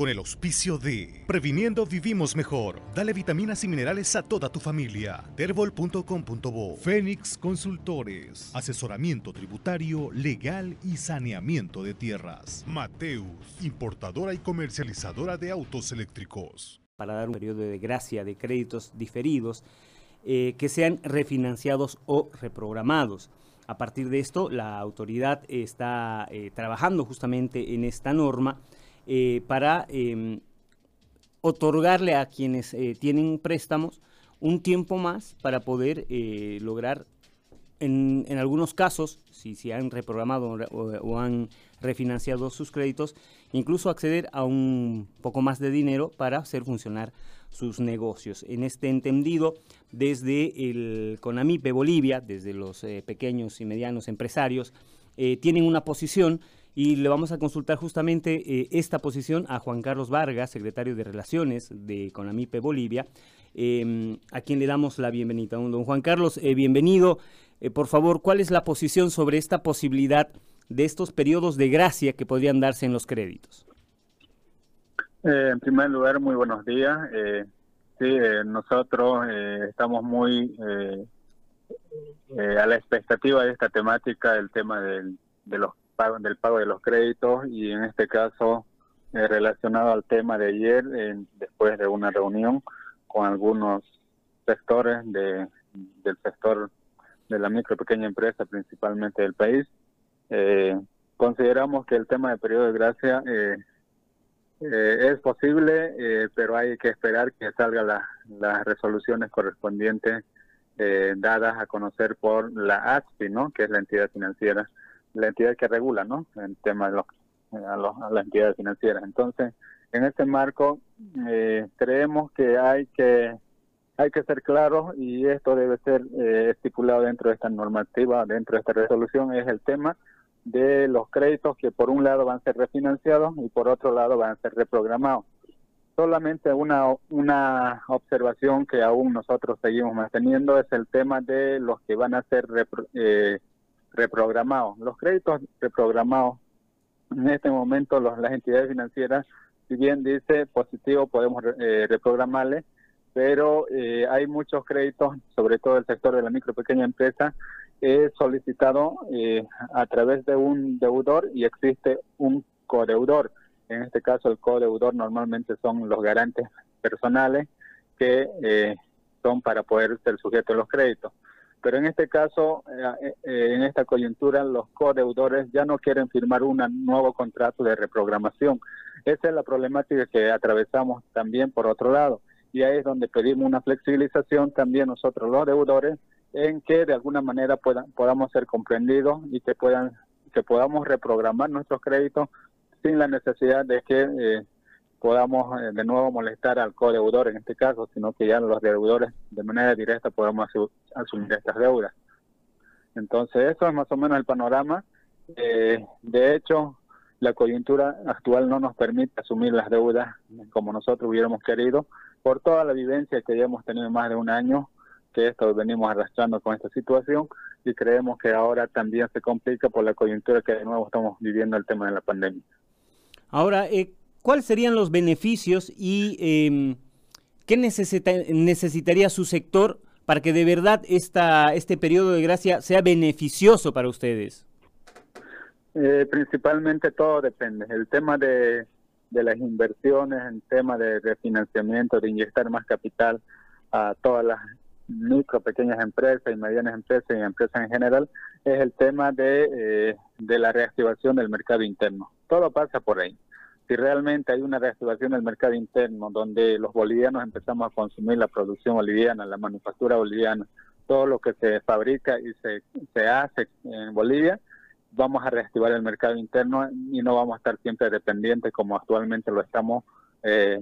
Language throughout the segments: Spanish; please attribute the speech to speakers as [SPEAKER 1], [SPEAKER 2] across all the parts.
[SPEAKER 1] con el auspicio de Previniendo Vivimos Mejor. Dale vitaminas y minerales a toda tu familia. Terbol.com.bo Fénix Consultores. Asesoramiento tributario, legal y saneamiento de tierras. Mateus, importadora y comercializadora de autos eléctricos.
[SPEAKER 2] Para dar un periodo de gracia de créditos diferidos eh, que sean refinanciados o reprogramados. A partir de esto, la autoridad está eh, trabajando justamente en esta norma eh, para em, otorgarle a quienes eh, tienen préstamos un tiempo más para poder eh, lograr, en, algunos casos, si se han reprogramado o, han refinanciado sus créditos, incluso acceder a un poco más de dinero para hacer funcionar sus negocios. En este entendido, desde el CONAMIPE Bolivia, desde los pequeños y medianos empresarios, tienen una posición y le vamos a consultar justamente eh, esta posición a Juan Carlos Vargas, secretario de Relaciones de Conamipe Bolivia, em, a quien le damos la bienvenida. Don Juan Carlos, eh, bienvenido. Eh, por favor, ¿cuál es la posición sobre esta posibilidad de estos periodos de gracia que podrían darse en los créditos?
[SPEAKER 3] en primer lugar, muy buenos días. sí, nosotros estamos muy a la expectativa de esta temática, el tema de los del pago de los créditos y en este caso eh, relacionado al tema de ayer, después de una reunión con algunos sectores de, del sector de la micro y pequeña empresa, principalmente del país, eh, consideramos que el tema de periodo de gracia eh, es posible, pero hay que esperar que salgan las resoluciones correspondientes dadas a conocer por la ASPI, ¿no? que es la entidad financiera la entidad que regula, ¿no? El tema de los, a, los, a las entidades financieras. Entonces, en este marco, eh, creemos que hay que hay que ser claros y esto debe ser eh, estipulado dentro de esta normativa, dentro de esta resolución, es el tema de los créditos que por un lado van a ser refinanciados y por otro lado van a ser reprogramados. Solamente una, una observación que aún nosotros seguimos manteniendo es el tema de los que van a ser eh, reprogramados. Los créditos reprogramados, en este momento los, las entidades financieras, si bien dice positivo, podemos eh, reprogramarle, pero eh, hay muchos créditos, sobre todo el sector de la micro pequeña empresa, es solicitado eh, a través de un deudor y existe un codeudor. En este caso, el codeudor normalmente son los garantes personales que son para poder ser sujetos a los créditos. Pero en este caso, eh, eh, en esta coyuntura, los codeudores ya no quieren firmar un nuevo contrato de reprogramación. Esa es la problemática que atravesamos también por otro lado. Y ahí es donde pedimos una flexibilización también nosotros los deudores en que de alguna manera podamos ser comprendidos y que puedan que podamos reprogramar nuestros créditos sin la necesidad de que eh, podamos eh, de nuevo molestar al codeudor en este caso, sino que ya los deudores de manera directa podamos asumir estas deudas. Entonces, eso es más o menos el panorama. Eh, de hecho, la coyuntura actual no nos permite asumir las deudas como nosotros hubiéramos querido, por toda la vivencia que ya hemos tenido más de un año, que esto venimos arrastrando con esta situación y creemos que ahora también se complica por la coyuntura que de nuevo estamos viviendo el tema de la pandemia.
[SPEAKER 2] Ahora, eh, ¿cuáles serían los beneficios y em, qué necesitaría su sector para que de verdad esta, este periodo de gracia sea beneficioso para ustedes?
[SPEAKER 3] Eh, principalmente todo depende. El tema de, las inversiones, el tema de refinanciamiento, de inyectar más capital a todas las micro, pequeñas empresas y medianas empresas y empresas en general, es el tema de, eh, de la reactivación del mercado interno. Todo pasa por ahí si realmente hay una reactivación del mercado interno donde los bolivianos empezamos a consumir la producción boliviana, la manufactura boliviana, todo lo que se fabrica y se, se hace en Bolivia, vamos a reactivar el mercado interno y no vamos a estar siempre dependientes como actualmente lo estamos. Eh,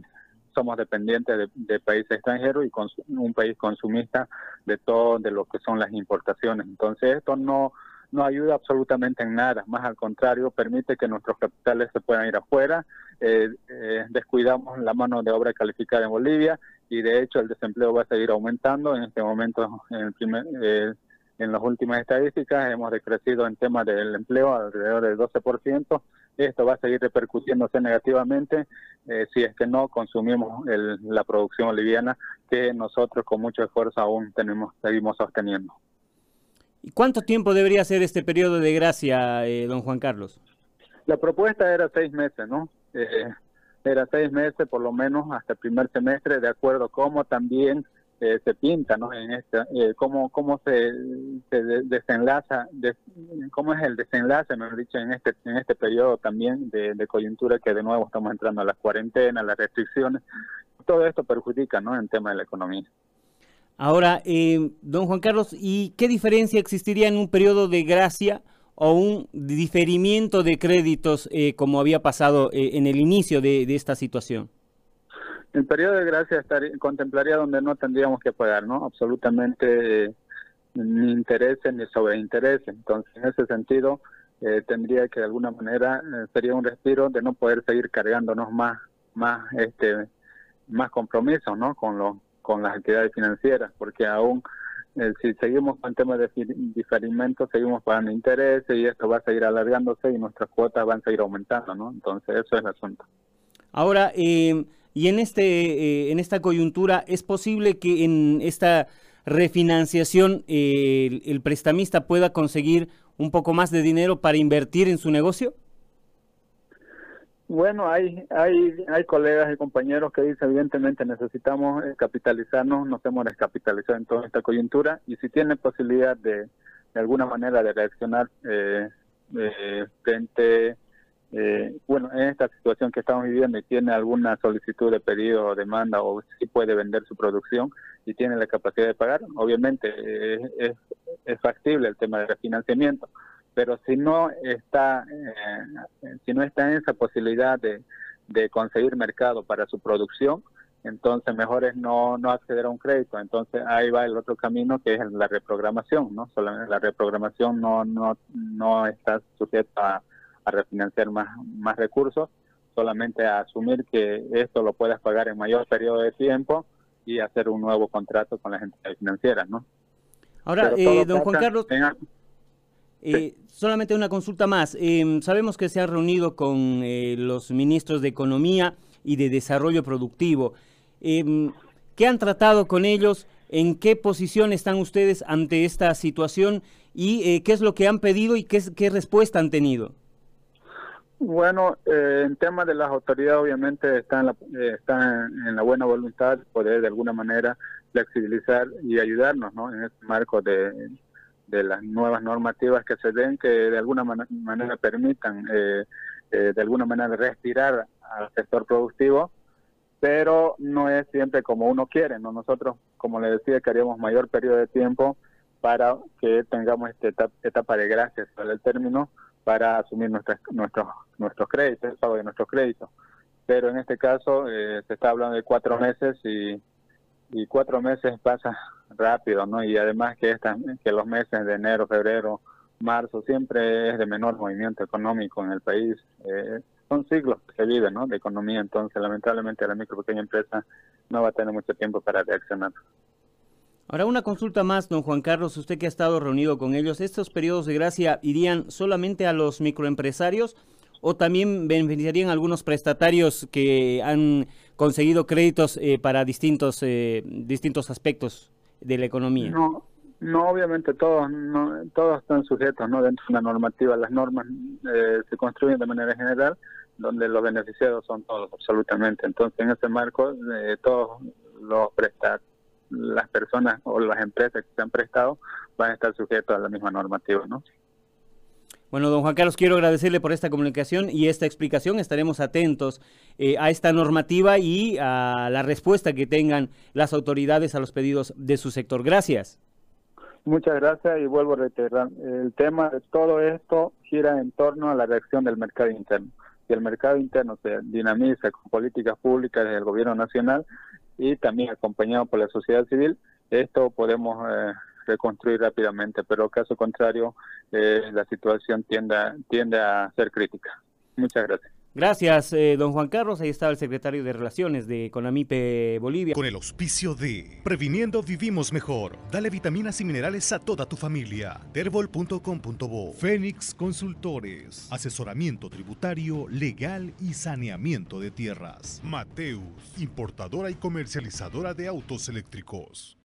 [SPEAKER 3] somos dependientes de, de, países extranjeros y un país consumista de todo de lo que son las importaciones. Entonces esto no no ayuda absolutamente en nada, más al contrario, permite que nuestros capitales se puedan ir afuera, eh, eh, descuidamos la mano de obra calificada en Bolivia y de hecho el desempleo va a seguir aumentando. En este momento, en, el primer, eh, en las últimas estadísticas, hemos decrecido en tema del empleo alrededor del 12%, esto va a seguir repercutiéndose negativamente eh, si es que no consumimos la producción boliviana que nosotros con mucho esfuerzo aún tenemos seguimos sosteniendo.
[SPEAKER 2] ¿Y cuánto tiempo debería ser este periodo de gracia, eh, don Juan Carlos?
[SPEAKER 3] La propuesta era seis meses, ¿no? Eh, era seis meses por lo menos hasta el primer semestre, de acuerdo a cómo también eh, se pinta, ¿no? En esta, eh, cómo, cómo se, se desenlaza, cómo es el desenlace, mejor dicho, en este, en este periodo también de, coyuntura que de nuevo estamos entrando a las cuarentenas, las restricciones. Todo esto perjudica, ¿no? En tema de la economía.
[SPEAKER 2] Ahora, eh, don Juan Carlos, ¿y qué diferencia existiría en un periodo de gracia o un diferimiento de créditos como había pasado en el inicio de esta situación?
[SPEAKER 3] El periodo de gracia estaría, contemplaría donde no tendríamos que pagar, ¿no? Absolutamente eh, ni intereses ni sobreintereses. Entonces, en ese sentido, eh, tendría que de alguna manera eh, sería un respiro de no poder seguir cargándonos más, más, este, más compromisos, ¿no? Con los, con las actividades financieras, porque aún si seguimos con temas de diferimiento, seguimos pagando intereses y esto va a seguir alargándose y nuestras cuotas van a seguir aumentando, ¿no? Entonces, eso es el asunto.
[SPEAKER 2] Ahora, eh, y en, este, eh, en esta coyuntura, ¿es posible que en esta refinanciación eh, el, prestamista pueda conseguir un poco más de dinero para invertir en su negocio?
[SPEAKER 3] Bueno, hay, hay, hay colegas y compañeros que dicen, evidentemente necesitamos eh, capitalizarnos, nos hemos descapitalizado en toda esta coyuntura y si tiene posibilidad de, de alguna manera de reaccionar eh, frente eh, bueno, en esta situación que estamos viviendo y tiene alguna solicitud de pedido o demanda o si puede vender su producción y tiene la capacidad de pagar, obviamente eh, es, factible el tema de refinanciamiento, pero si no está, eh, si no está en esa posibilidad de, de conseguir mercado para su producción, entonces mejor es no, no acceder a un crédito. Entonces ahí va el otro camino que es la reprogramación, ¿no? Solamente la reprogramación no, no, no está sujeta a a refinanciar más, más recursos, solamente a asumir que esto lo puedas pagar en mayor periodo de tiempo y hacer un nuevo contrato con las entidades financieras, ¿no?
[SPEAKER 2] Ahora, eh, don Juan Carlos, eh, solamente una consulta más. Eh, sabemos que se han reunido con los ministros de Economía y de Desarrollo Productivo. ¿Qué han tratado con ellos? ¿En qué posición están ustedes ante esta situación? ¿Y qué es lo que han pedido y qué, qué respuesta han tenido?
[SPEAKER 3] Bueno, eh, en tema de las autoridades obviamente está en la, eh, en, la buena voluntad de poder de alguna manera flexibilizar y ayudarnos ¿no? en este marco de, de las nuevas normativas que se den que de alguna manera permitan eh, eh, de alguna manera respirar al sector productivo, pero no es siempre como uno quiere. ¿no? Nosotros, como le decía, queríamos mayor periodo de tiempo para que tengamos esta etapa, de gracias para el término para asumir nuestros nuestros créditos, el pago de nuestros créditos. Pero en este caso eh, se está hablando de cuatro meses y, y cuatro meses pasa rápido, ¿no? Y además que, esta, que los meses de enero, febrero, marzo siempre es de menor movimiento económico en el país. Eh, son siglos que se viven, ¿no? De economía, entonces lamentablemente la micro pequeña empresa no va a tener mucho tiempo para reaccionar.
[SPEAKER 2] Ahora, una consulta más, don Juan Carlos, usted que ha estado reunido con ellos, ¿estos periodos de gracia irían solamente a los microempresarios o también beneficiarían a algunos prestatarios que han conseguido créditos eh, para distintos, eh, distintos aspectos de la economía?
[SPEAKER 3] No, no obviamente todos, no, todos están sujetos ¿no? dentro de una normativa. Las normas eh, se construyen de manera general, donde los beneficiados son todos, absolutamente. Entonces, en ese marco, todos los prestatarios las personas o las empresas que se han prestado van a estar sujetos a la misma normativa, ¿no?
[SPEAKER 2] Bueno, don Juan Carlos, quiero agradecerle por esta comunicación y esta explicación. Estaremos atentos eh, a esta normativa y a la respuesta que tengan las autoridades a los pedidos de su sector. Gracias.
[SPEAKER 3] Muchas gracias y vuelvo a reiterar, el tema de todo esto gira en torno a la reacción del mercado interno. Si el mercado interno se dinamiza con políticas públicas del gobierno nacional, y también acompañado por la sociedad civil, esto podemos eh, reconstruir rápidamente, pero caso contrario, eh, la situación tiende a, tiende a ser crítica. Muchas gracias.
[SPEAKER 2] Gracias, eh, don Juan Carlos. Ahí estaba el secretario de Relaciones de Conamipe Bolivia.
[SPEAKER 1] Con el auspicio de Previniendo Vivimos Mejor. Dale vitaminas y minerales a toda tu familia. Terbol.com.bo. Fénix Consultores. Asesoramiento tributario, legal y saneamiento de tierras. Mateus, importadora y comercializadora de autos eléctricos.